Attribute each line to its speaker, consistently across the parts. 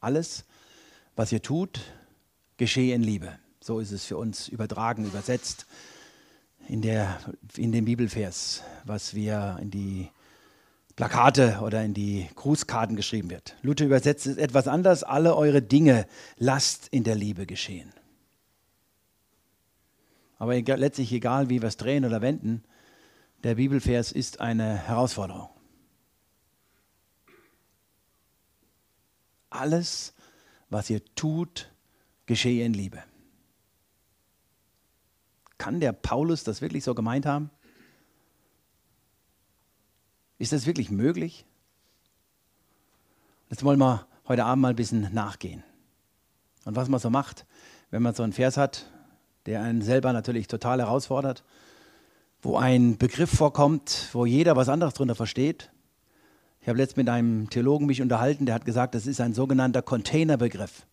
Speaker 1: Alles, was ihr tut, geschehe in Liebe. So ist es für uns übertragen, übersetzt in, der, in dem Bibelvers, was wir in die Plakate oder in die Grußkarten geschrieben wird. Luther übersetzt es etwas anders. Alle eure Dinge lasst in der Liebe geschehen. Aber letztlich egal, wie wir es drehen oder wenden, der Bibelvers ist eine Herausforderung. Alles, was ihr tut, geschehe in Liebe. Kann der Paulus das wirklich so gemeint haben? Ist das wirklich möglich? Jetzt wollen wir heute Abend mal ein bisschen nachgehen. Und was man so macht, wenn man so einen Vers hat, der einen selber natürlich total herausfordert, wo ein Begriff vorkommt, wo jeder was anderes darunter versteht. Ich habe letztens mit einem Theologen mich unterhalten, der hat gesagt, das ist ein sogenannter Containerbegriff.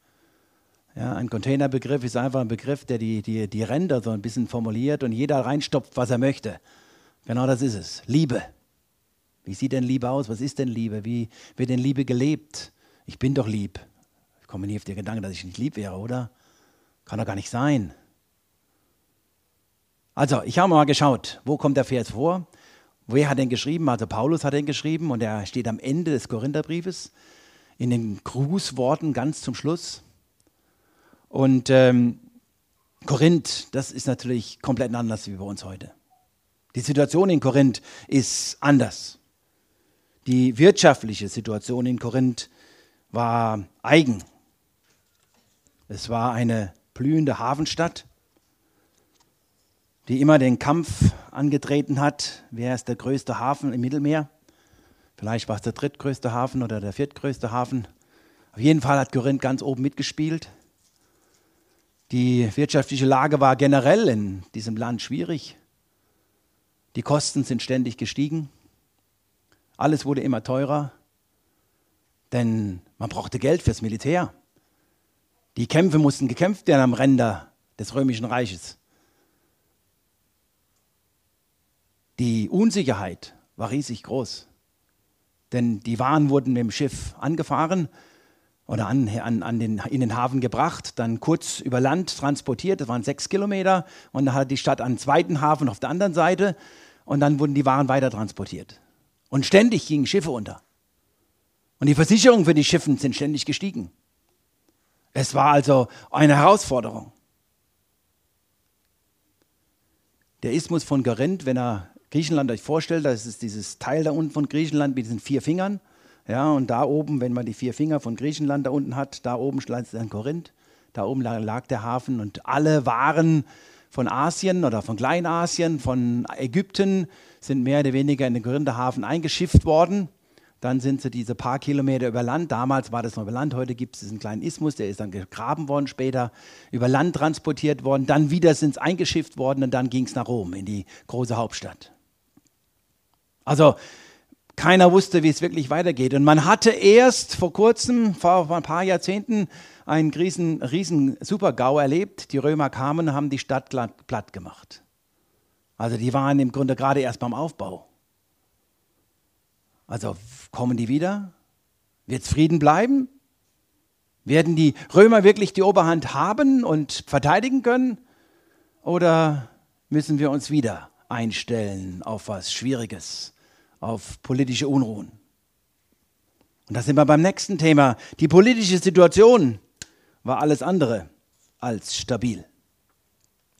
Speaker 1: Ja, ein Containerbegriff ist einfach ein Begriff, der die, die, die Ränder so ein bisschen formuliert und jeder reinstopft, was er möchte. Genau das ist es. Liebe. Wie sieht denn Liebe aus? Was ist denn Liebe? Wie wird denn Liebe gelebt? Ich bin doch lieb. Ich komme nie auf den Gedanken, dass ich nicht lieb wäre, oder? Kann doch gar nicht sein. Also, ich habe mal geschaut, wo kommt der Vers vor? Wer hat den geschrieben? Also Paulus hat den geschrieben und er steht am Ende des Korintherbriefes in den Grußworten ganz zum Schluss. Und ähm, Korinth, das ist natürlich komplett anders wie bei uns heute. Die Situation in Korinth ist anders. Die wirtschaftliche Situation in Korinth war eigen. Es war eine blühende Hafenstadt die immer den Kampf angetreten hat, wer ist der größte Hafen im Mittelmeer. Vielleicht war es der drittgrößte Hafen oder der viertgrößte Hafen. Auf jeden Fall hat Korinth ganz oben mitgespielt. Die wirtschaftliche Lage war generell in diesem Land schwierig. Die Kosten sind ständig gestiegen. Alles wurde immer teurer, denn man brauchte Geld fürs Militär. Die Kämpfe mussten gekämpft werden am Ränder des römischen Reiches. Die Unsicherheit war riesig groß, denn die Waren wurden mit dem Schiff angefahren oder an, an, an den, in den Hafen gebracht, dann kurz über Land transportiert, das waren sechs Kilometer, und dann hat die Stadt einen zweiten Hafen auf der anderen Seite und dann wurden die Waren weiter transportiert. Und ständig gingen Schiffe unter. Und die Versicherungen für die Schiffe sind ständig gestiegen. Es war also eine Herausforderung. Der Ismus von Korinth, wenn er Griechenland euch vorstellt, das ist dieses Teil da unten von Griechenland mit diesen vier Fingern. Ja, und da oben, wenn man die vier Finger von Griechenland da unten hat, da oben schlägt dann Korinth, da oben lag der Hafen und alle Waren von Asien oder von Kleinasien, von Ägypten sind mehr oder weniger in den Korinther Hafen eingeschifft worden. Dann sind sie diese paar Kilometer über Land, damals war das noch über Land, heute gibt es diesen kleinen Isthmus, der ist dann gegraben worden später, über Land transportiert worden, dann wieder sind es eingeschifft worden und dann ging es nach Rom, in die große Hauptstadt. Also keiner wusste, wie es wirklich weitergeht. Und man hatte erst vor kurzem, vor ein paar Jahrzehnten, einen riesen, riesen Supergau erlebt. Die Römer kamen und haben die Stadt platt gemacht. Also die waren im Grunde gerade erst beim Aufbau. Also kommen die wieder? Wird es Frieden bleiben? Werden die Römer wirklich die Oberhand haben und verteidigen können? Oder müssen wir uns wieder einstellen auf was Schwieriges? Auf politische Unruhen. Und da sind wir beim nächsten Thema. Die politische Situation war alles andere als stabil.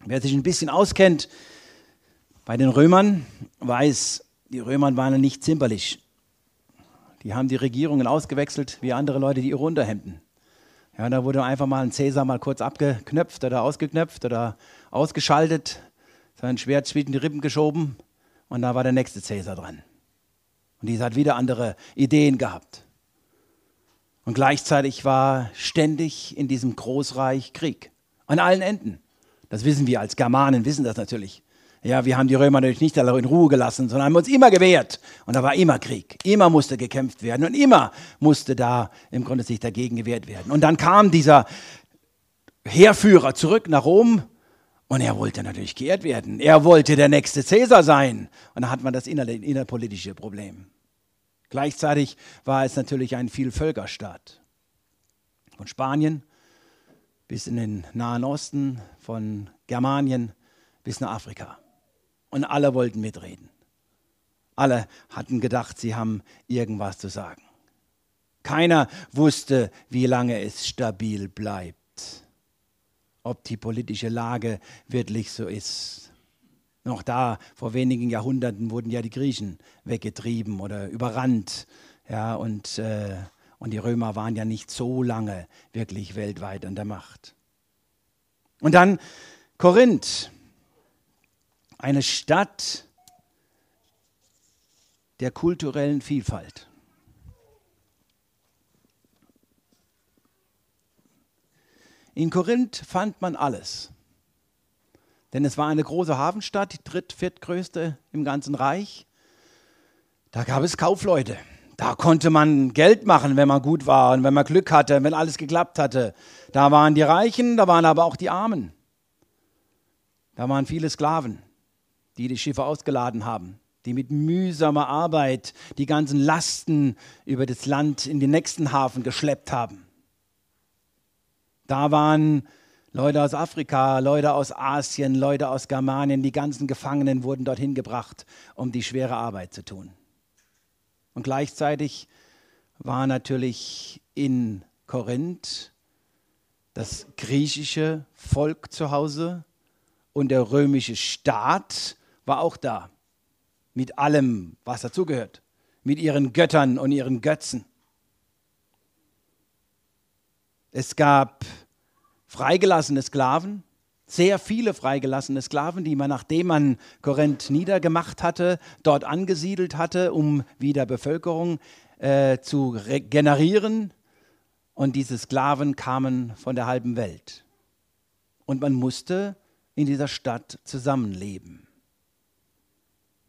Speaker 1: Wer sich ein bisschen auskennt bei den Römern, weiß, die Römer waren nicht zimperlich. Die haben die Regierungen ausgewechselt wie andere Leute die ihre Unterhemden. Ja, da wurde einfach mal ein Cäsar mal kurz abgeknöpft oder ausgeknöpft oder ausgeschaltet, sein Schwert zwischen die Rippen geschoben und da war der nächste Cäsar dran. Und dieser hat wieder andere Ideen gehabt. Und gleichzeitig war ständig in diesem Großreich Krieg. An allen Enden. Das wissen wir als Germanen, wissen das natürlich. Ja, wir haben die Römer natürlich nicht in Ruhe gelassen, sondern haben uns immer gewehrt. Und da war immer Krieg. Immer musste gekämpft werden. Und immer musste da im Grunde sich dagegen gewehrt werden. Und dann kam dieser Heerführer zurück nach Rom und er wollte natürlich geehrt werden. Er wollte der nächste Cäsar sein. Und da hat man das innerpolitische Problem. Gleichzeitig war es natürlich ein Vielvölkerstaat. von Spanien bis in den Nahen Osten, von Germanien bis nach Afrika. Und alle wollten mitreden. Alle hatten gedacht, sie haben irgendwas zu sagen. Keiner wusste, wie lange es stabil bleibt, ob die politische Lage wirklich so ist. Noch da, vor wenigen Jahrhunderten, wurden ja die Griechen weggetrieben oder überrannt. Ja, und, äh, und die Römer waren ja nicht so lange wirklich weltweit an der Macht. Und dann Korinth, eine Stadt der kulturellen Vielfalt. In Korinth fand man alles. Denn es war eine große Hafenstadt, die dritt-, viertgrößte im ganzen Reich. Da gab es Kaufleute. Da konnte man Geld machen, wenn man gut war und wenn man Glück hatte, wenn alles geklappt hatte. Da waren die Reichen, da waren aber auch die Armen. Da waren viele Sklaven, die die Schiffe ausgeladen haben, die mit mühsamer Arbeit die ganzen Lasten über das Land in den nächsten Hafen geschleppt haben. Da waren Leute aus Afrika, Leute aus Asien, Leute aus Germanien, die ganzen Gefangenen wurden dorthin gebracht, um die schwere Arbeit zu tun. Und gleichzeitig war natürlich in Korinth das griechische Volk zu Hause und der römische Staat war auch da, mit allem, was dazugehört, mit ihren Göttern und ihren Götzen. Es gab freigelassene Sklaven, sehr viele freigelassene Sklaven, die man, nachdem man Korinth niedergemacht hatte, dort angesiedelt hatte, um wieder Bevölkerung äh, zu generieren. Und diese Sklaven kamen von der halben Welt. Und man musste in dieser Stadt zusammenleben.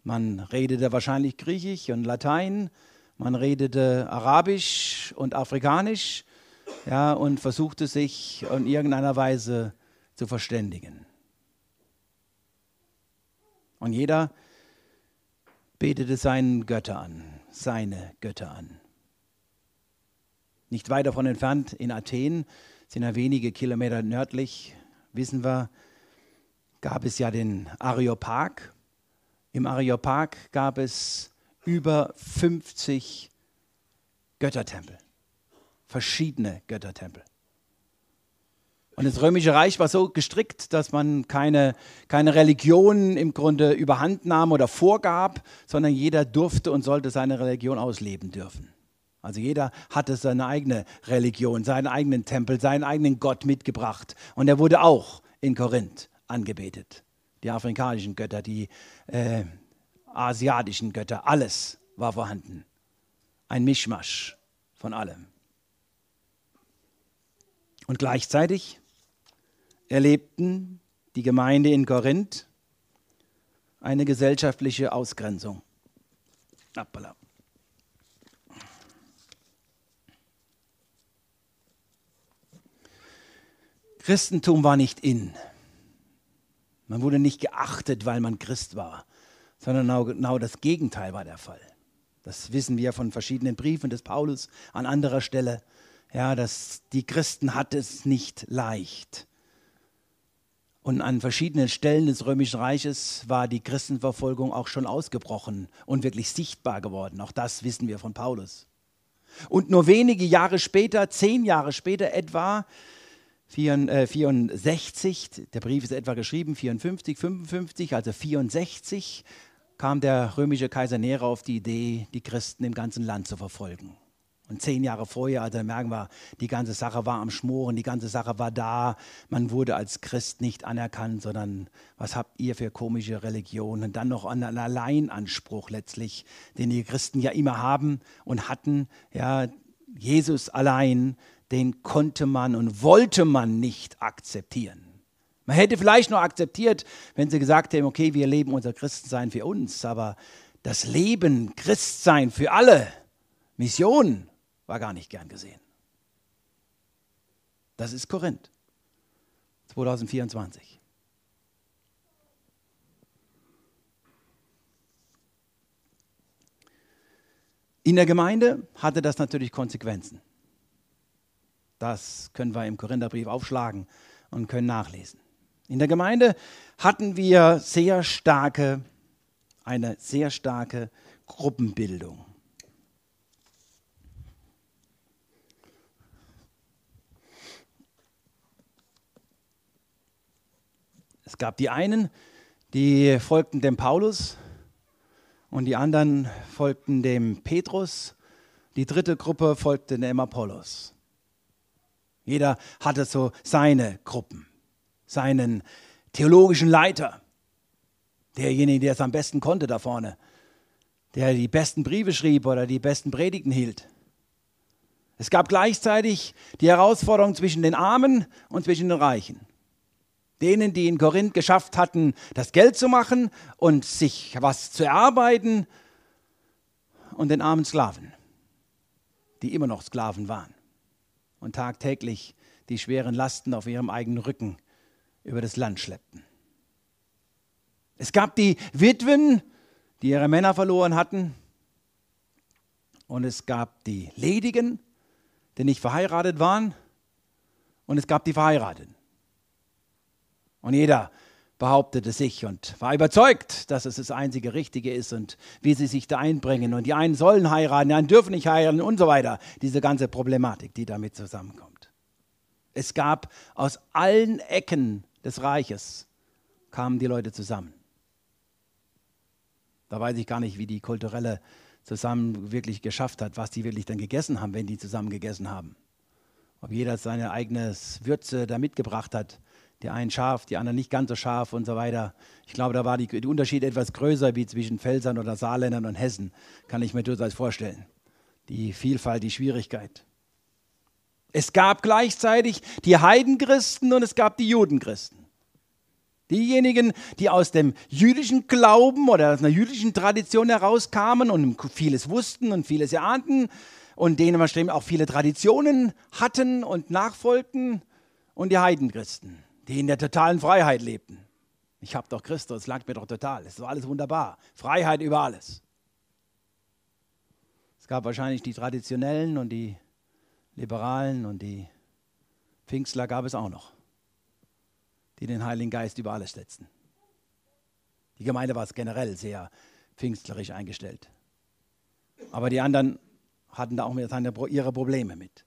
Speaker 1: Man redete wahrscheinlich Griechisch und Latein, man redete Arabisch und Afrikanisch ja, und versuchte sich in irgendeiner Weise zu verständigen. Und jeder betete seinen Götter an, seine Götter an. Nicht weit davon entfernt in Athen, sind ja wenige Kilometer nördlich, wissen wir, gab es ja den Areopag. Im Areopag gab es über 50 Göttertempel verschiedene Göttertempel. Und das Römische Reich war so gestrickt, dass man keine, keine Religion im Grunde überhand nahm oder vorgab, sondern jeder durfte und sollte seine Religion ausleben dürfen. Also jeder hatte seine eigene Religion, seinen eigenen Tempel, seinen eigenen Gott mitgebracht. Und er wurde auch in Korinth angebetet. Die afrikanischen Götter, die äh, asiatischen Götter, alles war vorhanden. Ein Mischmasch von allem. Und gleichzeitig erlebten die Gemeinde in Korinth eine gesellschaftliche Ausgrenzung. Appala. Christentum war nicht in. Man wurde nicht geachtet, weil man Christ war, sondern genau, genau das Gegenteil war der Fall. Das wissen wir von verschiedenen Briefen des Paulus an anderer Stelle ja, dass die Christen hat es nicht leicht. Und an verschiedenen Stellen des Römischen Reiches war die Christenverfolgung auch schon ausgebrochen und wirklich sichtbar geworden. Auch das wissen wir von Paulus. Und nur wenige Jahre später, zehn Jahre später etwa, 64, äh, der Brief ist etwa geschrieben, 54, 55, also 64, kam der römische Kaiser Nero auf die Idee, die Christen im ganzen Land zu verfolgen. Und zehn Jahre vorher, also merken wir, die ganze Sache war am Schmoren, die ganze Sache war da. Man wurde als Christ nicht anerkannt, sondern was habt ihr für komische Religionen? Und dann noch einen Alleinanspruch letztlich, den die Christen ja immer haben und hatten. Ja, Jesus allein, den konnte man und wollte man nicht akzeptieren. Man hätte vielleicht noch akzeptiert, wenn sie gesagt hätten, okay, wir leben unser Christensein für uns, aber das Leben Christsein für alle, Mission, war gar nicht gern gesehen. Das ist Korinth 2024. In der Gemeinde hatte das natürlich Konsequenzen. Das können wir im Korintherbrief aufschlagen und können nachlesen. In der Gemeinde hatten wir sehr starke, eine sehr starke Gruppenbildung. Es gab die einen, die folgten dem Paulus und die anderen folgten dem Petrus. Die dritte Gruppe folgte dem Apollos. Jeder hatte so seine Gruppen, seinen theologischen Leiter, derjenige, der es am besten konnte da vorne, der die besten Briefe schrieb oder die besten Predigten hielt. Es gab gleichzeitig die Herausforderung zwischen den Armen und zwischen den Reichen. Denen, die in Korinth geschafft hatten, das Geld zu machen und sich was zu erarbeiten, und den armen Sklaven, die immer noch Sklaven waren und tagtäglich die schweren Lasten auf ihrem eigenen Rücken über das Land schleppten. Es gab die Witwen, die ihre Männer verloren hatten, und es gab die Ledigen, die nicht verheiratet waren, und es gab die Verheirateten. Und jeder behauptete sich und war überzeugt, dass es das einzige Richtige ist und wie sie sich da einbringen. Und die einen sollen heiraten, die anderen dürfen nicht heiraten und so weiter. Diese ganze Problematik, die damit zusammenkommt. Es gab aus allen Ecken des Reiches kamen die Leute zusammen. Da weiß ich gar nicht, wie die kulturelle zusammen wirklich geschafft hat, was die wirklich dann gegessen haben, wenn die zusammen gegessen haben. Ob jeder seine eigene Würze da mitgebracht hat die einen scharf, die anderen nicht ganz so scharf und so weiter. Ich glaube, da war der Unterschied etwas größer wie zwischen Pfälzern oder Saarländern und Hessen, kann ich mir durchaus vorstellen. Die Vielfalt, die Schwierigkeit. Es gab gleichzeitig die Heidenchristen und es gab die Judenchristen. Diejenigen, die aus dem jüdischen Glauben oder aus einer jüdischen Tradition herauskamen und vieles wussten und vieles erahnten und denen wir auch viele Traditionen hatten und nachfolgten und die Heidenchristen die in der totalen Freiheit lebten. Ich habe doch Christus, langt mir doch total. Es ist alles wunderbar. Freiheit über alles. Es gab wahrscheinlich die Traditionellen und die Liberalen und die Pfingstler gab es auch noch, die den Heiligen Geist über alles setzten. Die Gemeinde war generell sehr pfingstlerisch eingestellt. Aber die anderen hatten da auch ihre Probleme mit.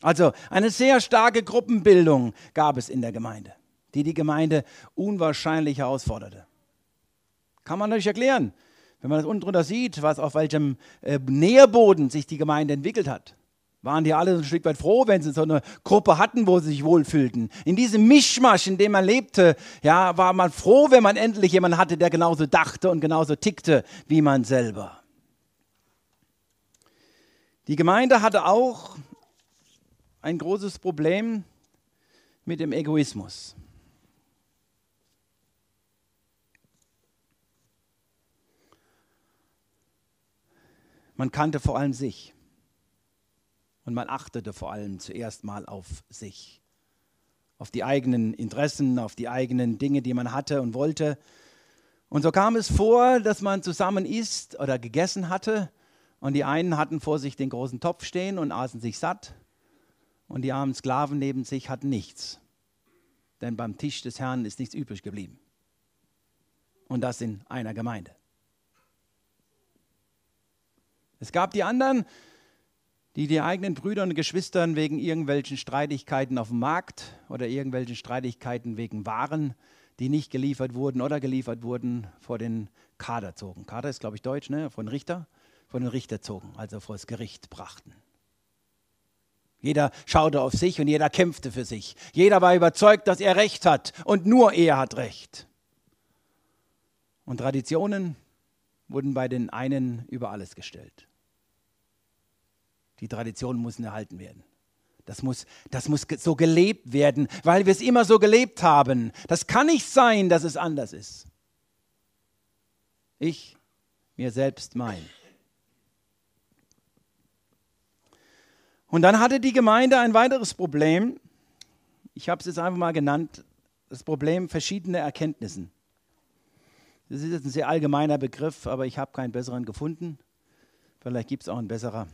Speaker 1: Also eine sehr starke Gruppenbildung gab es in der Gemeinde, die die Gemeinde unwahrscheinlich herausforderte. Kann man natürlich erklären, wenn man das unten drunter sieht, was auf welchem äh, Nährboden sich die Gemeinde entwickelt hat. Waren die alle ein Stück weit froh, wenn sie so eine Gruppe hatten, wo sie sich wohlfühlten. In diesem Mischmasch, in dem man lebte, ja, war man froh, wenn man endlich jemanden hatte, der genauso dachte und genauso tickte wie man selber. Die Gemeinde hatte auch ein großes Problem mit dem Egoismus. Man kannte vor allem sich und man achtete vor allem zuerst mal auf sich, auf die eigenen Interessen, auf die eigenen Dinge, die man hatte und wollte. Und so kam es vor, dass man zusammen isst oder gegessen hatte und die einen hatten vor sich den großen Topf stehen und aßen sich satt und die armen Sklaven neben sich hatten nichts. Denn beim Tisch des Herrn ist nichts übrig geblieben. Und das in einer Gemeinde. Es gab die anderen, die die eigenen Brüder und Geschwistern wegen irgendwelchen Streitigkeiten auf dem Markt oder irgendwelchen Streitigkeiten wegen Waren, die nicht geliefert wurden oder geliefert wurden, vor den Kader zogen. Kader ist, glaube ich, Deutsch, ne? von Richter, von den Richter zogen, also vor das Gericht brachten. Jeder schaute auf sich und jeder kämpfte für sich. Jeder war überzeugt, dass er Recht hat und nur er hat Recht. Und Traditionen wurden bei den einen über alles gestellt. Die Traditionen müssen erhalten werden. Das muss, das muss so gelebt werden, weil wir es immer so gelebt haben. Das kann nicht sein, dass es anders ist. Ich, mir selbst, mein. Und dann hatte die Gemeinde ein weiteres Problem. Ich habe es jetzt einfach mal genannt, das Problem verschiedener Erkenntnissen. Das ist jetzt ein sehr allgemeiner Begriff, aber ich habe keinen besseren gefunden. Vielleicht gibt es auch einen besseren.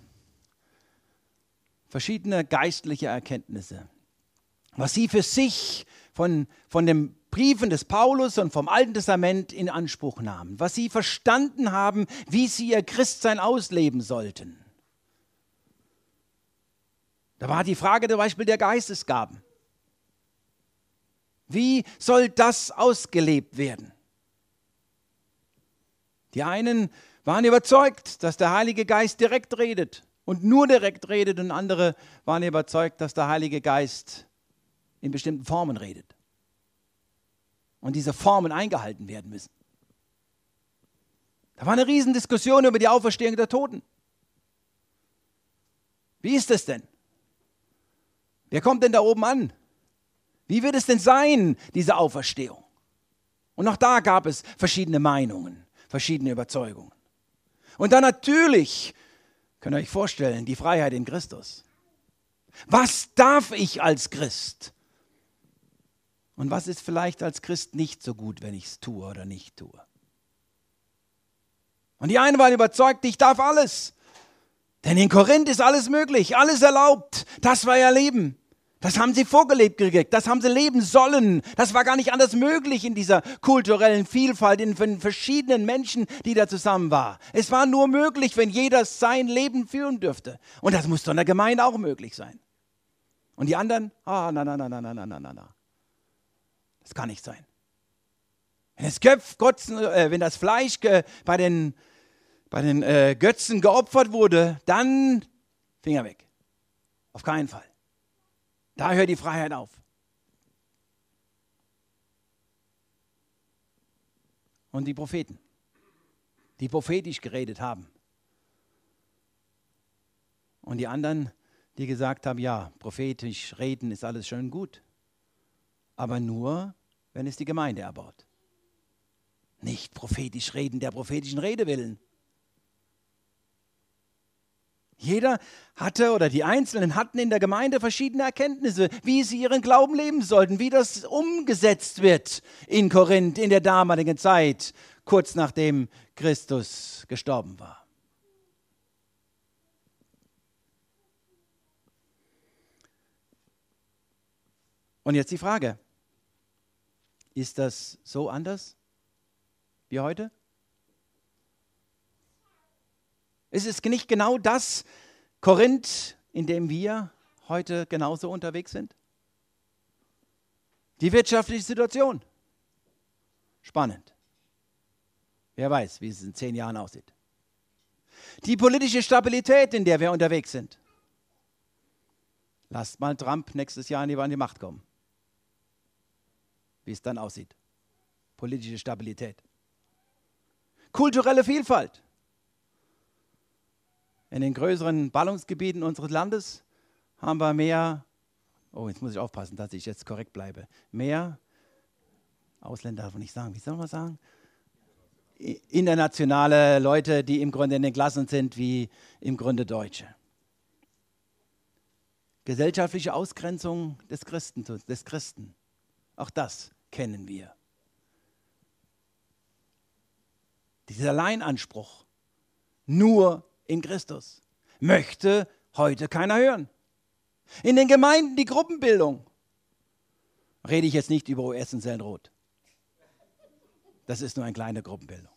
Speaker 1: verschiedene geistliche Erkenntnisse, was sie für sich von, von den Briefen des Paulus und vom Alten Testament in Anspruch nahmen, was sie verstanden haben, wie sie ihr Christsein ausleben sollten. Da war die Frage zum Beispiel der Geistesgaben. Wie soll das ausgelebt werden? Die einen waren überzeugt, dass der Heilige Geist direkt redet und nur direkt redet und andere waren überzeugt, dass der Heilige Geist in bestimmten Formen redet. Und diese Formen eingehalten werden müssen. Da war eine Riesendiskussion über die Auferstehung der Toten. Wie ist es denn? Wer kommt denn da oben an? Wie wird es denn sein, diese Auferstehung? Und auch da gab es verschiedene Meinungen, verschiedene Überzeugungen. Und dann natürlich, könnt ihr euch vorstellen, die Freiheit in Christus. Was darf ich als Christ? Und was ist vielleicht als Christ nicht so gut, wenn ich es tue oder nicht tue? Und die einen waren überzeugt, ich darf alles. Denn in Korinth ist alles möglich, alles erlaubt. Das war ihr Leben. Das haben sie vorgelebt gekriegt, das haben sie leben sollen. Das war gar nicht anders möglich in dieser kulturellen Vielfalt, in den verschiedenen Menschen, die da zusammen waren. Es war nur möglich, wenn jeder sein Leben führen dürfte. Und das muss doch in der Gemeinde auch möglich sein. Und die anderen, ah, na, na, na, na, na, na, na, na. Das kann nicht sein. Wenn das, Köpf, Götzen, äh, wenn das Fleisch bei den, bei den äh, Götzen geopfert wurde, dann Finger weg. Auf keinen Fall. Da hört die Freiheit auf. Und die Propheten, die prophetisch geredet haben. Und die anderen, die gesagt haben, ja, prophetisch reden ist alles schön gut, aber nur, wenn es die Gemeinde erbaut. Nicht prophetisch reden der prophetischen Rede willen. Jeder hatte oder die Einzelnen hatten in der Gemeinde verschiedene Erkenntnisse, wie sie ihren Glauben leben sollten, wie das umgesetzt wird in Korinth in der damaligen Zeit, kurz nachdem Christus gestorben war. Und jetzt die Frage, ist das so anders wie heute? Ist es nicht genau das Korinth, in dem wir heute genauso unterwegs sind? Die wirtschaftliche Situation. Spannend. Wer weiß, wie es in zehn Jahren aussieht. Die politische Stabilität, in der wir unterwegs sind. Lasst mal Trump nächstes Jahr an die Macht kommen. Wie es dann aussieht. Politische Stabilität. Kulturelle Vielfalt in den größeren Ballungsgebieten unseres Landes haben wir mehr, oh, jetzt muss ich aufpassen, dass ich jetzt korrekt bleibe, mehr, Ausländer darf man nicht sagen, wie soll man sagen? Internationale Leute, die im Grunde in den Klassen sind, wie im Grunde Deutsche. Gesellschaftliche Ausgrenzung des Christentums, des Christen. Auch das kennen wir. Dieser Alleinanspruch. Nur in Christus. Möchte heute keiner hören. In den Gemeinden die Gruppenbildung. Rede ich jetzt nicht über US und Sellenrot. Das ist nur eine kleine Gruppenbildung.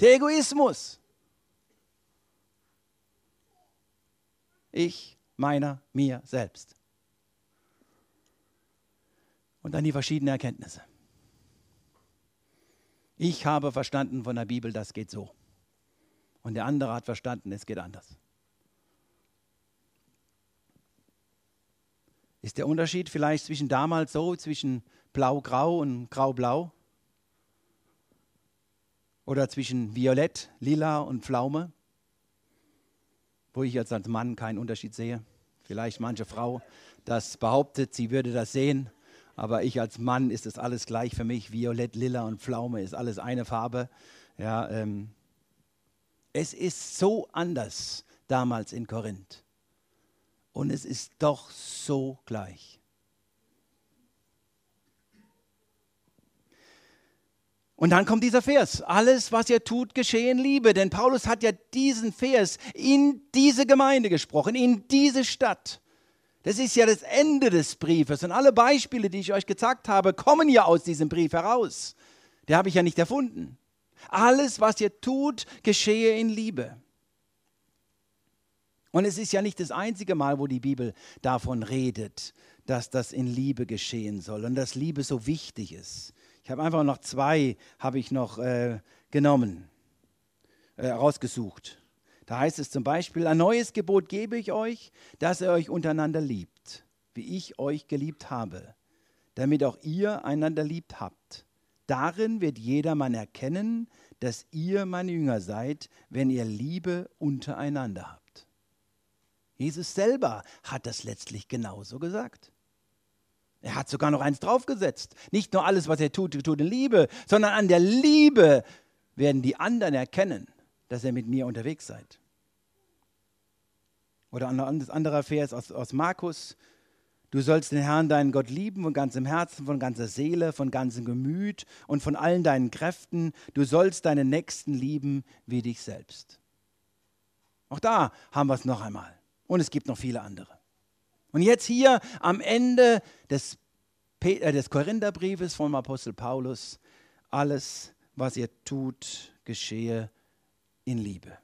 Speaker 1: Der Egoismus. Ich, meiner, mir selbst. Und dann die verschiedenen Erkenntnisse. Ich habe verstanden von der Bibel, das geht so. Und der andere hat verstanden, es geht anders. Ist der Unterschied vielleicht zwischen damals so, zwischen blau-grau und grau-blau? Oder zwischen violett, lila und Pflaume? Wo ich jetzt als Mann keinen Unterschied sehe. Vielleicht manche Frau das behauptet, sie würde das sehen. Aber ich als Mann ist es alles gleich für mich. Violett, lila und Pflaume ist alles eine Farbe. Ja, ähm, es ist so anders damals in Korinth. Und es ist doch so gleich. Und dann kommt dieser Vers, alles, was ihr tut, geschehe in Liebe. Denn Paulus hat ja diesen Vers in diese Gemeinde gesprochen, in diese Stadt. Das ist ja das Ende des Briefes. Und alle Beispiele, die ich euch gezeigt habe, kommen ja aus diesem Brief heraus. Der habe ich ja nicht erfunden. Alles, was ihr tut, geschehe in Liebe. Und es ist ja nicht das einzige Mal, wo die Bibel davon redet, dass das in Liebe geschehen soll und dass Liebe so wichtig ist. Ich habe einfach noch zwei, habe ich noch äh, genommen, äh, rausgesucht. Da heißt es zum Beispiel, ein neues Gebot gebe ich euch, dass ihr euch untereinander liebt, wie ich euch geliebt habe, damit auch ihr einander liebt habt. Darin wird jedermann erkennen, dass ihr meine Jünger seid, wenn ihr Liebe untereinander habt. Jesus selber hat das letztlich genauso gesagt. Er hat sogar noch eins draufgesetzt. Nicht nur alles, was er tut, tut in Liebe, sondern an der Liebe werden die anderen erkennen, dass ihr mit mir unterwegs seid. Oder ein anderer Vers aus, aus Markus. Du sollst den Herrn, deinen Gott lieben von ganzem Herzen, von ganzer Seele, von ganzem Gemüt und von allen deinen Kräften. Du sollst deinen Nächsten lieben wie dich selbst. Auch da haben wir es noch einmal. Und es gibt noch viele andere. Und jetzt hier am Ende des, äh, des Korintherbriefes vom Apostel Paulus, alles, was ihr tut, geschehe in Liebe.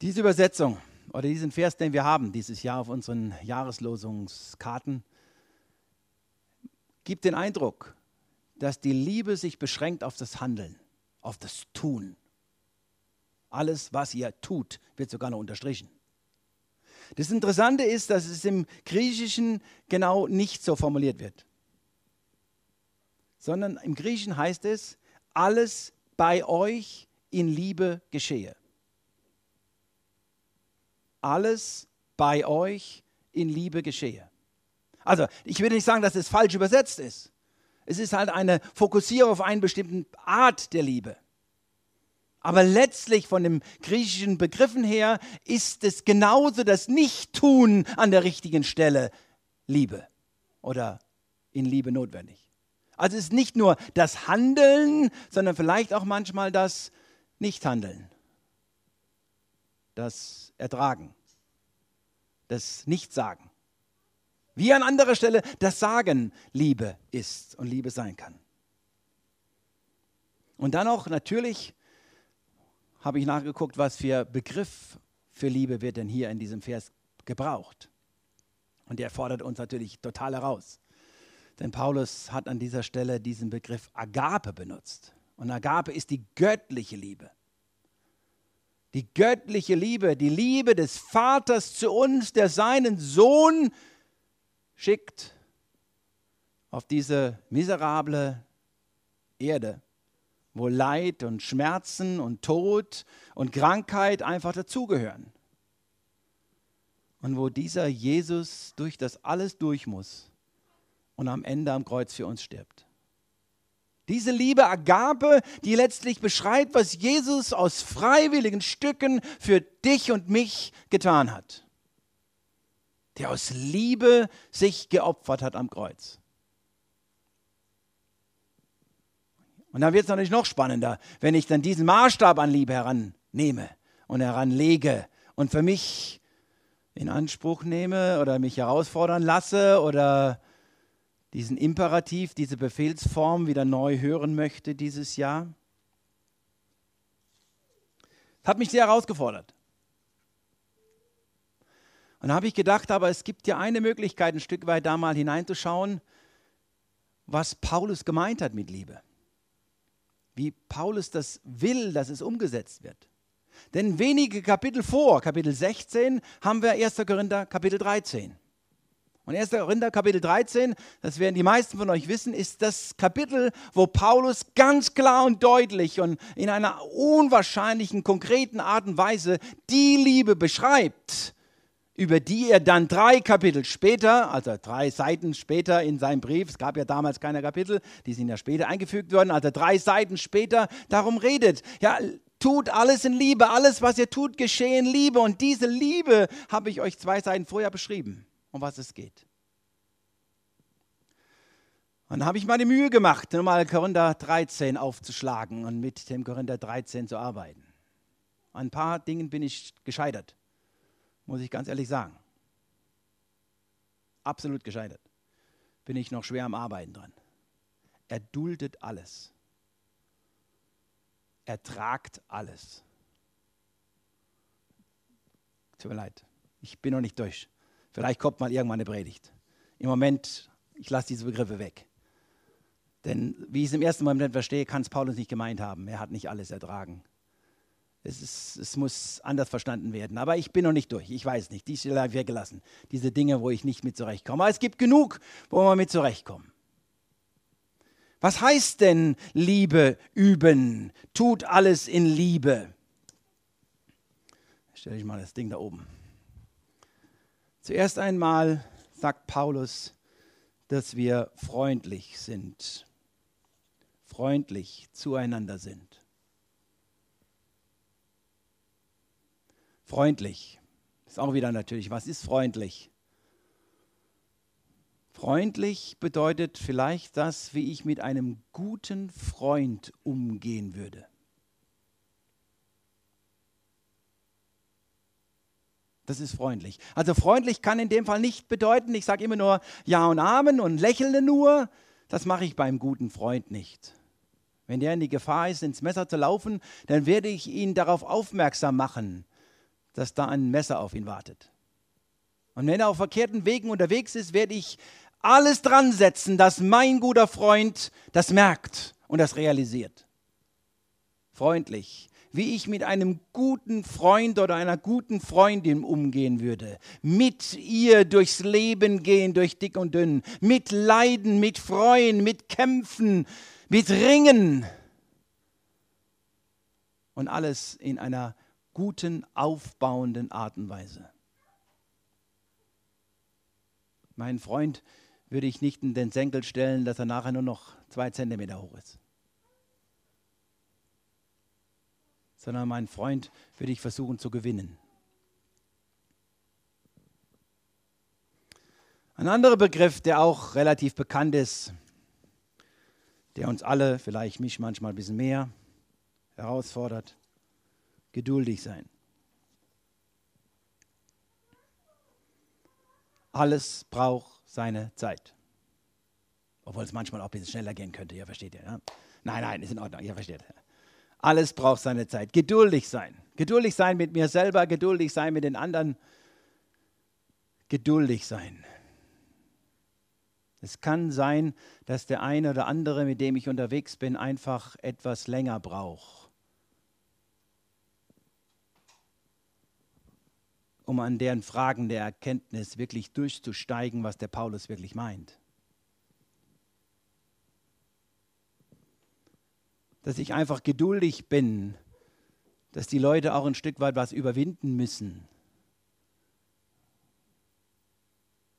Speaker 1: Diese Übersetzung oder diesen Vers, den wir haben dieses Jahr auf unseren Jahreslosungskarten, gibt den Eindruck, dass die Liebe sich beschränkt auf das Handeln, auf das Tun. Alles, was ihr tut, wird sogar noch unterstrichen. Das Interessante ist, dass es im Griechischen genau nicht so formuliert wird, sondern im Griechischen heißt es, alles bei euch in Liebe geschehe. Alles bei euch in Liebe geschehe. Also, ich will nicht sagen, dass es falsch übersetzt ist. Es ist halt eine Fokussierung auf eine bestimmte Art der Liebe. Aber letztlich von den griechischen Begriffen her ist es genauso das Nicht-Tun an der richtigen Stelle Liebe oder in Liebe notwendig. Also es ist nicht nur das Handeln, sondern vielleicht auch manchmal das Nichthandeln, das Ertragen, das Nichtsagen. Wie an anderer Stelle das Sagen Liebe ist und Liebe sein kann. Und dann auch natürlich habe ich nachgeguckt, was für Begriff für Liebe wird denn hier in diesem Vers gebraucht. Und der fordert uns natürlich total heraus. Denn Paulus hat an dieser Stelle diesen Begriff Agape benutzt. Und Agape ist die göttliche Liebe. Die göttliche Liebe, die Liebe des Vaters zu uns, der seinen Sohn schickt auf diese miserable Erde wo Leid und Schmerzen und Tod und Krankheit einfach dazugehören. Und wo dieser Jesus durch das alles durch muss und am Ende am Kreuz für uns stirbt. Diese Liebe Agape, die letztlich beschreibt, was Jesus aus freiwilligen Stücken für dich und mich getan hat. Der aus Liebe sich geopfert hat am Kreuz. Und dann wird es natürlich noch spannender, wenn ich dann diesen Maßstab an Liebe herannehme und heranlege und für mich in Anspruch nehme oder mich herausfordern lasse oder diesen Imperativ, diese Befehlsform wieder neu hören möchte dieses Jahr. Das hat mich sehr herausgefordert. Und da habe ich gedacht, aber es gibt ja eine Möglichkeit, ein Stück weit da mal hineinzuschauen, was Paulus gemeint hat mit Liebe wie Paulus das will, dass es umgesetzt wird. Denn wenige Kapitel vor, Kapitel 16, haben wir 1. Korinther Kapitel 13. Und 1. Korinther Kapitel 13, das werden die meisten von euch wissen, ist das Kapitel, wo Paulus ganz klar und deutlich und in einer unwahrscheinlichen, konkreten Art und Weise die Liebe beschreibt, über die er dann drei Kapitel später, also drei Seiten später in seinem Brief, es gab ja damals keine Kapitel, die sind ja später eingefügt worden, also drei Seiten später darum redet. Ja, tut alles in Liebe, alles, was ihr tut, geschehe in Liebe. Und diese Liebe habe ich euch zwei Seiten vorher beschrieben, um was es geht. Und dann habe ich mal die Mühe gemacht, nochmal Korinther 13 aufzuschlagen und mit dem Korinther 13 zu arbeiten. An ein paar Dingen bin ich gescheitert, muss ich ganz ehrlich sagen. Absolut gescheitert. Bin ich noch schwer am Arbeiten dran. Er duldet alles. Er tragt alles. Tut mir leid, ich bin noch nicht durch. Vielleicht kommt mal irgendwann eine Predigt. Im Moment, ich lasse diese Begriffe weg. Denn wie ich es im ersten Moment verstehe, kann es Paulus nicht gemeint haben. Er hat nicht alles ertragen. Es, ist, es, muss anders verstanden werden. Aber ich bin noch nicht durch. Ich weiß nicht. Die Stelle habe ich weggelassen. Diese Dinge, wo ich nicht mit zurechtkomme. Aber es gibt genug, wo wir mit zurechtkommen. Was heißt denn Liebe üben? Tut alles in Liebe. Stelle ich mal das Ding da oben. Zuerst einmal sagt Paulus, dass wir freundlich sind freundlich zueinander sind. Freundlich ist auch wieder natürlich, was ist freundlich? Freundlich bedeutet vielleicht das, wie ich mit einem guten Freund umgehen würde. Das ist freundlich. Also freundlich kann in dem Fall nicht bedeuten, ich sage immer nur Ja und Amen und lächle nur. Das mache ich beim guten Freund nicht. Wenn der in die Gefahr ist, ins Messer zu laufen, dann werde ich ihn darauf aufmerksam machen, dass da ein Messer auf ihn wartet. Und wenn er auf verkehrten Wegen unterwegs ist, werde ich alles dran setzen, dass mein guter Freund das merkt und das realisiert. Freundlich, wie ich mit einem guten Freund oder einer guten Freundin umgehen würde. Mit ihr durchs Leben gehen, durch dick und dünn. Mit Leiden, mit Freuen, mit Kämpfen, mit Ringen und alles in einer guten, aufbauenden Art und Weise. Meinen Freund würde ich nicht in den Senkel stellen, dass er nachher nur noch zwei Zentimeter hoch ist. Sondern meinen Freund würde ich versuchen zu gewinnen. Ein anderer Begriff, der auch relativ bekannt ist, der uns alle, vielleicht mich manchmal ein bisschen mehr, herausfordert. Geduldig sein. Alles braucht seine Zeit. Obwohl es manchmal auch ein bisschen schneller gehen könnte, ihr versteht ja. Nein, nein, ist in Ordnung, ihr versteht. Alles braucht seine Zeit. Geduldig sein. Geduldig sein mit mir selber, geduldig sein mit den anderen. Geduldig sein. Es kann sein, dass der eine oder andere, mit dem ich unterwegs bin, einfach etwas länger braucht, um an deren Fragen der Erkenntnis wirklich durchzusteigen, was der Paulus wirklich meint. Dass ich einfach geduldig bin, dass die Leute auch ein Stück weit was überwinden müssen.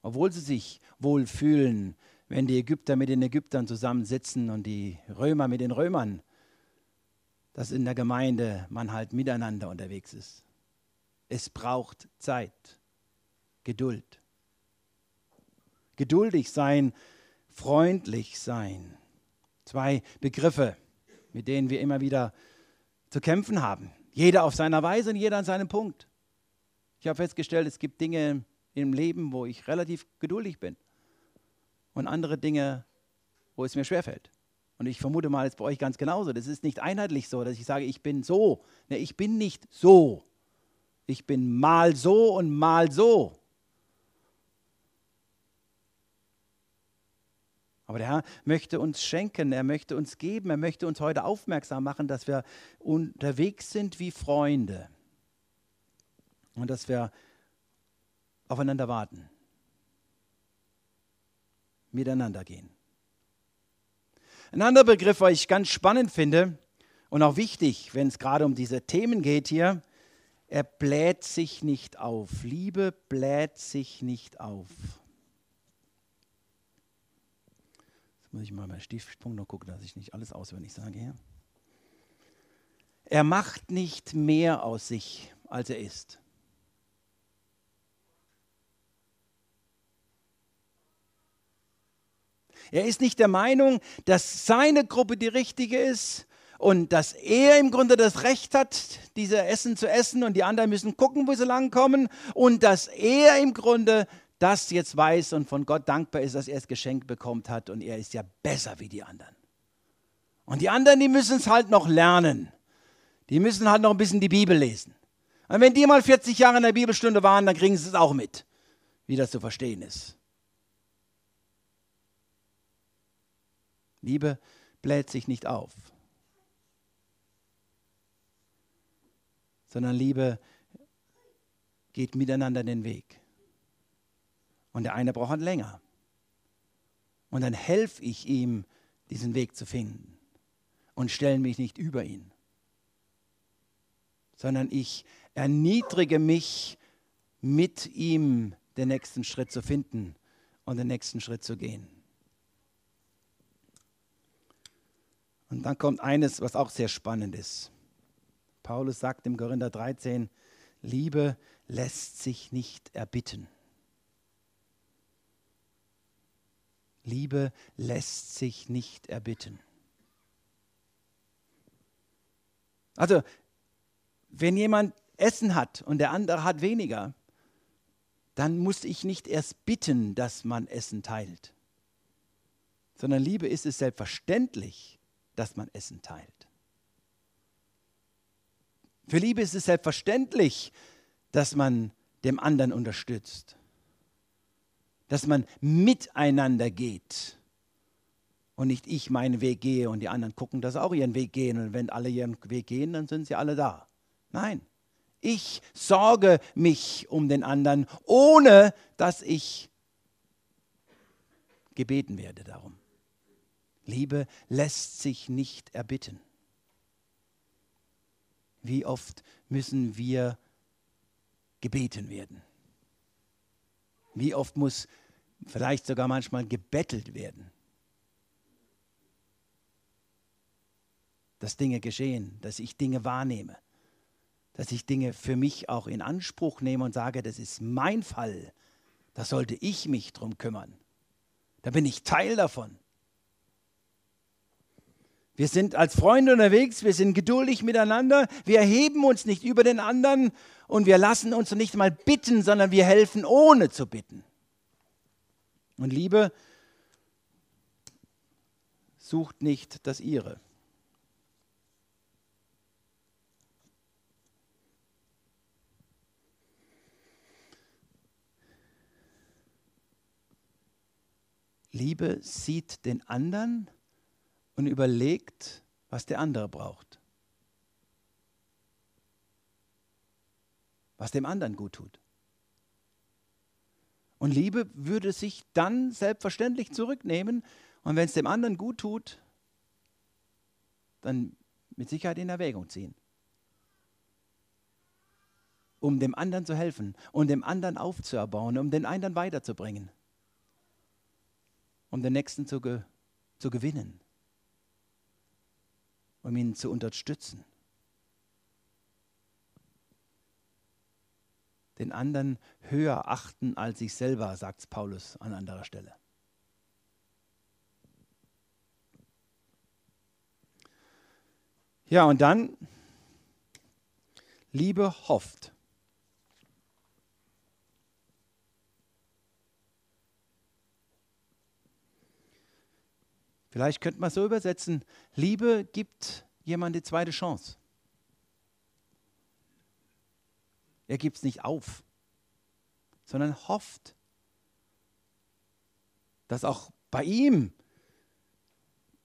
Speaker 1: Obwohl sie sich wohl fühlen, wenn die Ägypter mit den Ägyptern zusammensitzen und die Römer mit den Römern, dass in der Gemeinde man halt miteinander unterwegs ist. Es braucht Zeit, Geduld. Geduldig sein, freundlich sein. Zwei Begriffe, mit denen wir immer wieder zu kämpfen haben. Jeder auf seiner Weise und jeder an seinem Punkt. Ich habe festgestellt, es gibt Dinge, im Leben, wo ich relativ geduldig bin und andere Dinge, wo es mir schwerfällt. Und ich vermute mal, es bei euch ganz genauso. Das ist nicht einheitlich so, dass ich sage, ich bin so. Ne, ich bin nicht so. Ich bin mal so und mal so. Aber der Herr möchte uns schenken, er möchte uns geben, er möchte uns heute aufmerksam machen, dass wir unterwegs sind wie Freunde. Und dass wir aufeinander warten, miteinander gehen. Ein anderer Begriff, was ich ganz spannend finde und auch wichtig, wenn es gerade um diese Themen geht hier, er bläht sich nicht auf. Liebe bläht sich nicht auf. Jetzt muss ich mal bei Stiftpunkt noch gucken, dass ich nicht alles auswendig sage hier. Er macht nicht mehr aus sich, als er ist. Er ist nicht der Meinung, dass seine Gruppe die richtige ist und dass er im Grunde das Recht hat, diese Essen zu essen und die anderen müssen gucken, wo sie langkommen und dass er im Grunde das jetzt weiß und von Gott dankbar ist, dass er es geschenkt bekommt hat und er ist ja besser wie die anderen. Und die anderen, die müssen es halt noch lernen. Die müssen halt noch ein bisschen die Bibel lesen. Und wenn die mal 40 Jahre in der Bibelstunde waren, dann kriegen sie es auch mit, wie das zu verstehen ist. Liebe bläht sich nicht auf, sondern Liebe geht miteinander den Weg. Und der eine braucht länger. Und dann helfe ich ihm, diesen Weg zu finden und stelle mich nicht über ihn, sondern ich erniedrige mich, mit ihm den nächsten Schritt zu finden und den nächsten Schritt zu gehen. Und dann kommt eines, was auch sehr spannend ist. Paulus sagt im Korinther 13, Liebe lässt sich nicht erbitten. Liebe lässt sich nicht erbitten. Also, wenn jemand Essen hat und der andere hat weniger, dann muss ich nicht erst bitten, dass man Essen teilt, sondern Liebe ist es selbstverständlich, dass man Essen teilt. Für Liebe ist es selbstverständlich, dass man dem anderen unterstützt, dass man miteinander geht und nicht ich meinen Weg gehe und die anderen gucken, dass auch ihren Weg gehen und wenn alle ihren Weg gehen, dann sind sie alle da. Nein, ich sorge mich um den anderen, ohne dass ich gebeten werde darum. Liebe lässt sich nicht erbitten. Wie oft müssen wir gebeten werden? Wie oft muss vielleicht sogar manchmal gebettelt werden? Dass Dinge geschehen, dass ich Dinge wahrnehme, dass ich Dinge für mich auch in Anspruch nehme und sage, das ist mein Fall, da sollte ich mich drum kümmern. Da bin ich Teil davon. Wir sind als Freunde unterwegs, wir sind geduldig miteinander, wir erheben uns nicht über den anderen und wir lassen uns nicht mal bitten, sondern wir helfen ohne zu bitten. Und Liebe sucht nicht das ihre. Liebe sieht den anderen und überlegt, was der andere braucht. Was dem anderen gut tut. Und Liebe würde sich dann selbstverständlich zurücknehmen und wenn es dem anderen gut tut, dann mit Sicherheit in Erwägung ziehen. Um dem anderen zu helfen und dem anderen aufzuerbauen, um den anderen weiterzubringen, um den nächsten zu, ge zu gewinnen um ihn zu unterstützen. Den anderen höher achten als sich selber, sagt Paulus an anderer Stelle. Ja, und dann, Liebe hofft. Vielleicht könnte man so übersetzen, Liebe gibt jemand die zweite Chance. Er gibt es nicht auf, sondern hofft, dass auch bei ihm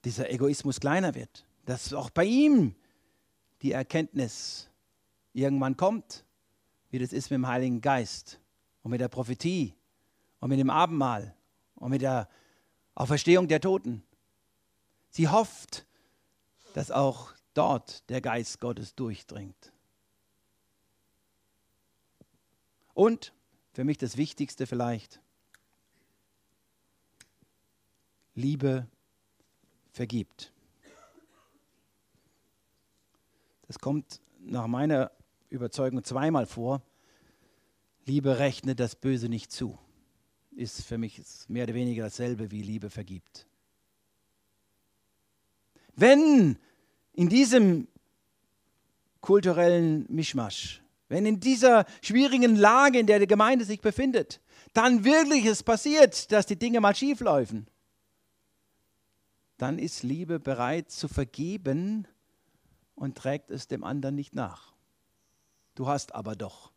Speaker 1: dieser Egoismus kleiner wird, dass auch bei ihm die Erkenntnis irgendwann kommt, wie das ist mit dem Heiligen Geist und mit der Prophetie und mit dem Abendmahl und mit der Auferstehung der Toten. Sie hofft, dass auch dort der Geist Gottes durchdringt. Und für mich das Wichtigste vielleicht, Liebe vergibt. Das kommt nach meiner Überzeugung zweimal vor. Liebe rechnet das Böse nicht zu. Ist für mich mehr oder weniger dasselbe wie Liebe vergibt. Wenn in diesem kulturellen Mischmasch, wenn in dieser schwierigen Lage, in der die Gemeinde sich befindet, dann wirklich es passiert, dass die Dinge mal schief laufen, dann ist Liebe bereit zu vergeben und trägt es dem anderen nicht nach. Du hast aber doch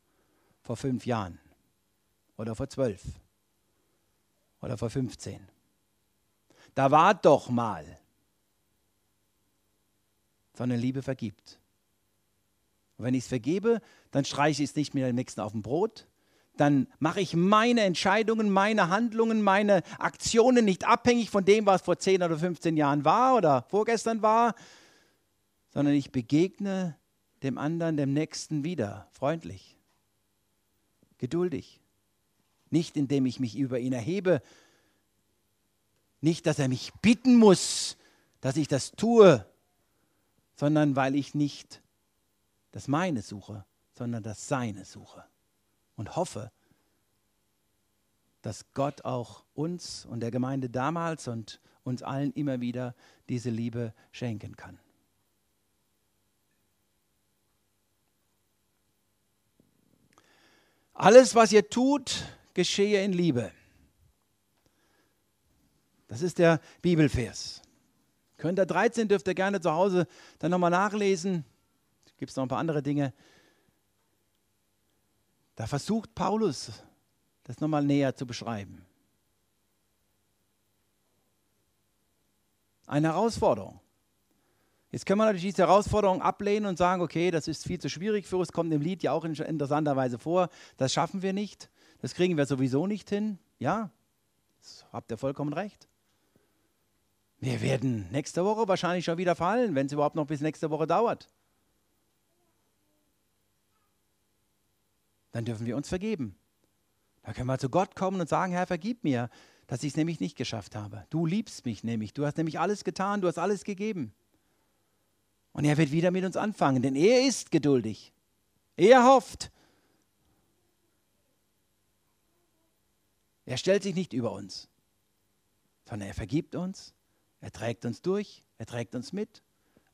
Speaker 1: vor fünf Jahren oder vor zwölf oder vor 15. Da war doch mal, sondern Liebe vergibt. Und wenn ich es vergebe, dann streiche ich es nicht mehr dem Nächsten auf dem Brot, dann mache ich meine Entscheidungen, meine Handlungen, meine Aktionen nicht abhängig von dem, was vor 10 oder 15 Jahren war oder vorgestern war, sondern ich begegne dem anderen, dem Nächsten wieder, freundlich, geduldig. Nicht indem ich mich über ihn erhebe, nicht, dass er mich bitten muss, dass ich das tue, sondern weil ich nicht das meine suche, sondern das seine suche und hoffe, dass Gott auch uns und der Gemeinde damals und uns allen immer wieder diese Liebe schenken kann. Alles, was ihr tut, geschehe in Liebe. Das ist der Bibelvers. Könnt ihr 13, dürft ihr gerne zu Hause dann nochmal nachlesen. Gibt es noch ein paar andere Dinge. Da versucht Paulus, das nochmal näher zu beschreiben. Eine Herausforderung. Jetzt können wir natürlich diese Herausforderung ablehnen und sagen, okay, das ist viel zu schwierig für uns, kommt im Lied ja auch in interessanter Weise vor. Das schaffen wir nicht. Das kriegen wir sowieso nicht hin. Ja, das habt ihr vollkommen recht. Wir werden nächste Woche wahrscheinlich schon wieder fallen, wenn es überhaupt noch bis nächste Woche dauert. Dann dürfen wir uns vergeben. Da können wir zu Gott kommen und sagen, Herr, vergib mir, dass ich es nämlich nicht geschafft habe. Du liebst mich nämlich, du hast nämlich alles getan, du hast alles gegeben. Und er wird wieder mit uns anfangen, denn er ist geduldig. Er hofft. Er stellt sich nicht über uns, sondern er vergibt uns, er trägt uns durch, er trägt uns mit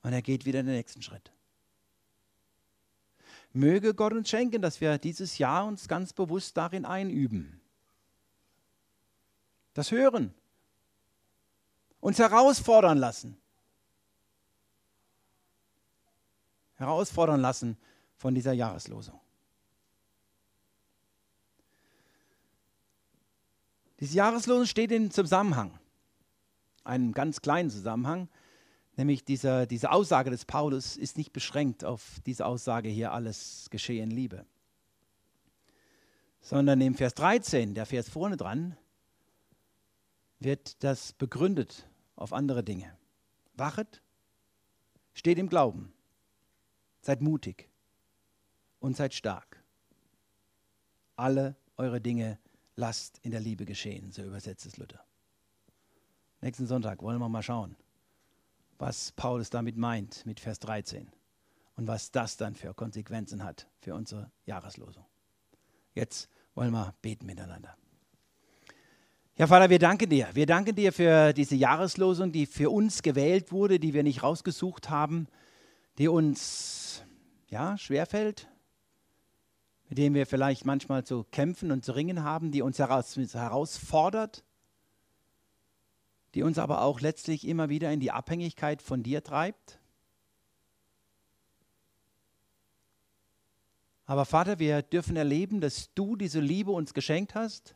Speaker 1: und er geht wieder den nächsten Schritt. Möge Gott uns schenken, dass wir dieses Jahr uns ganz bewusst darin einüben. Das Hören. Uns herausfordern lassen. Herausfordern lassen von dieser Jahreslosung. Diese Jahreslosung steht in Zusammenhang, einem ganz kleinen Zusammenhang Nämlich dieser, diese Aussage des Paulus ist nicht beschränkt auf diese Aussage hier, alles geschehe in Liebe. Sondern im Vers 13, der Vers vorne dran, wird das begründet auf andere Dinge. Wachet, steht im Glauben, seid mutig und seid stark. Alle eure Dinge lasst in der Liebe geschehen, so übersetzt es Luther. Nächsten Sonntag wollen wir mal schauen was Paulus damit meint mit Vers 13 und was das dann für Konsequenzen hat für unsere Jahreslosung. Jetzt wollen wir beten miteinander. Ja, Vater, wir danken dir. Wir danken dir für diese Jahreslosung, die für uns gewählt wurde, die wir nicht rausgesucht haben, die uns ja, schwerfällt, mit dem wir vielleicht manchmal zu kämpfen und zu ringen haben, die uns heraus, herausfordert die uns aber auch letztlich immer wieder in die Abhängigkeit von dir treibt? Aber Vater, wir dürfen erleben, dass du diese Liebe uns geschenkt hast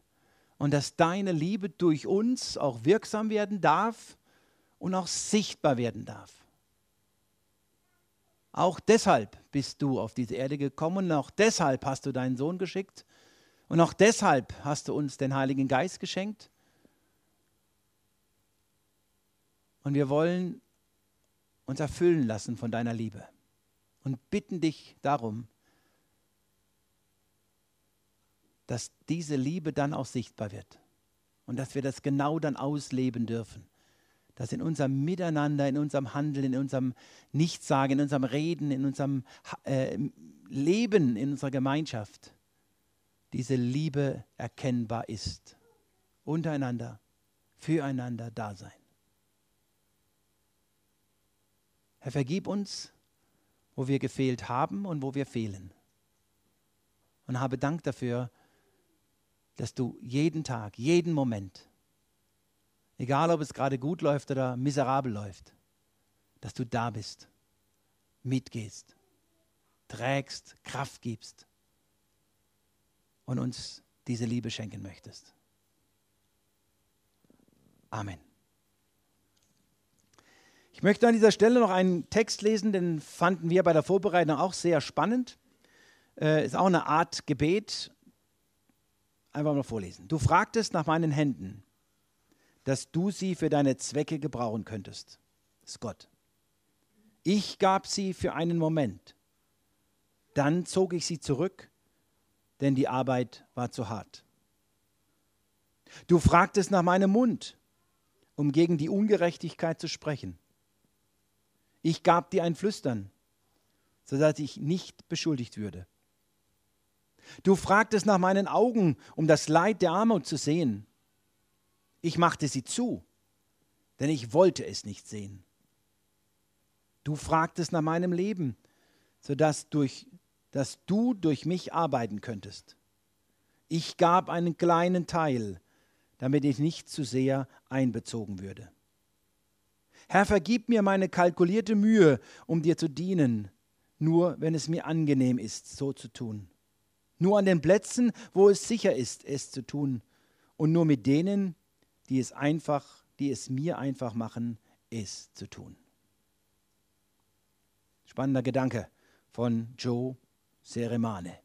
Speaker 1: und dass deine Liebe durch uns auch wirksam werden darf und auch sichtbar werden darf. Auch deshalb bist du auf diese Erde gekommen und auch deshalb hast du deinen Sohn geschickt und auch deshalb hast du uns den Heiligen Geist geschenkt Und wir wollen uns erfüllen lassen von deiner Liebe und bitten dich darum, dass diese Liebe dann auch sichtbar wird und dass wir das genau dann ausleben dürfen. Dass in unserem Miteinander, in unserem Handeln, in unserem Nichtsagen, in unserem Reden, in unserem äh, Leben, in unserer Gemeinschaft diese Liebe erkennbar ist. Untereinander, füreinander da sein. Herr, vergib uns, wo wir gefehlt haben und wo wir fehlen. Und habe Dank dafür, dass du jeden Tag, jeden Moment, egal ob es gerade gut läuft oder miserabel läuft, dass du da bist, mitgehst, trägst, Kraft gibst und uns diese Liebe schenken möchtest. Amen. Ich möchte an dieser Stelle noch einen Text lesen, den fanden wir bei der Vorbereitung auch sehr spannend. Äh, ist auch eine Art Gebet. Einfach mal vorlesen. Du fragtest nach meinen Händen, dass du sie für deine Zwecke gebrauchen könntest. Das ist Gott. Ich gab sie für einen Moment. Dann zog ich sie zurück, denn die Arbeit war zu hart. Du fragtest nach meinem Mund, um gegen die Ungerechtigkeit zu sprechen. Ich gab dir ein Flüstern, sodass ich nicht beschuldigt würde. Du fragtest nach meinen Augen, um das Leid der Armut zu sehen. Ich machte sie zu, denn ich wollte es nicht sehen. Du fragtest nach meinem Leben, sodass durch, dass du durch mich arbeiten könntest. Ich gab einen kleinen Teil, damit ich nicht zu sehr einbezogen würde. Herr, vergib mir meine kalkulierte Mühe, um dir zu dienen, nur wenn es mir angenehm ist, so zu tun. Nur an den Plätzen, wo es sicher ist, es zu tun, und nur mit denen, die es einfach, die es mir einfach machen, es zu tun. Spannender Gedanke von Joe Seremane.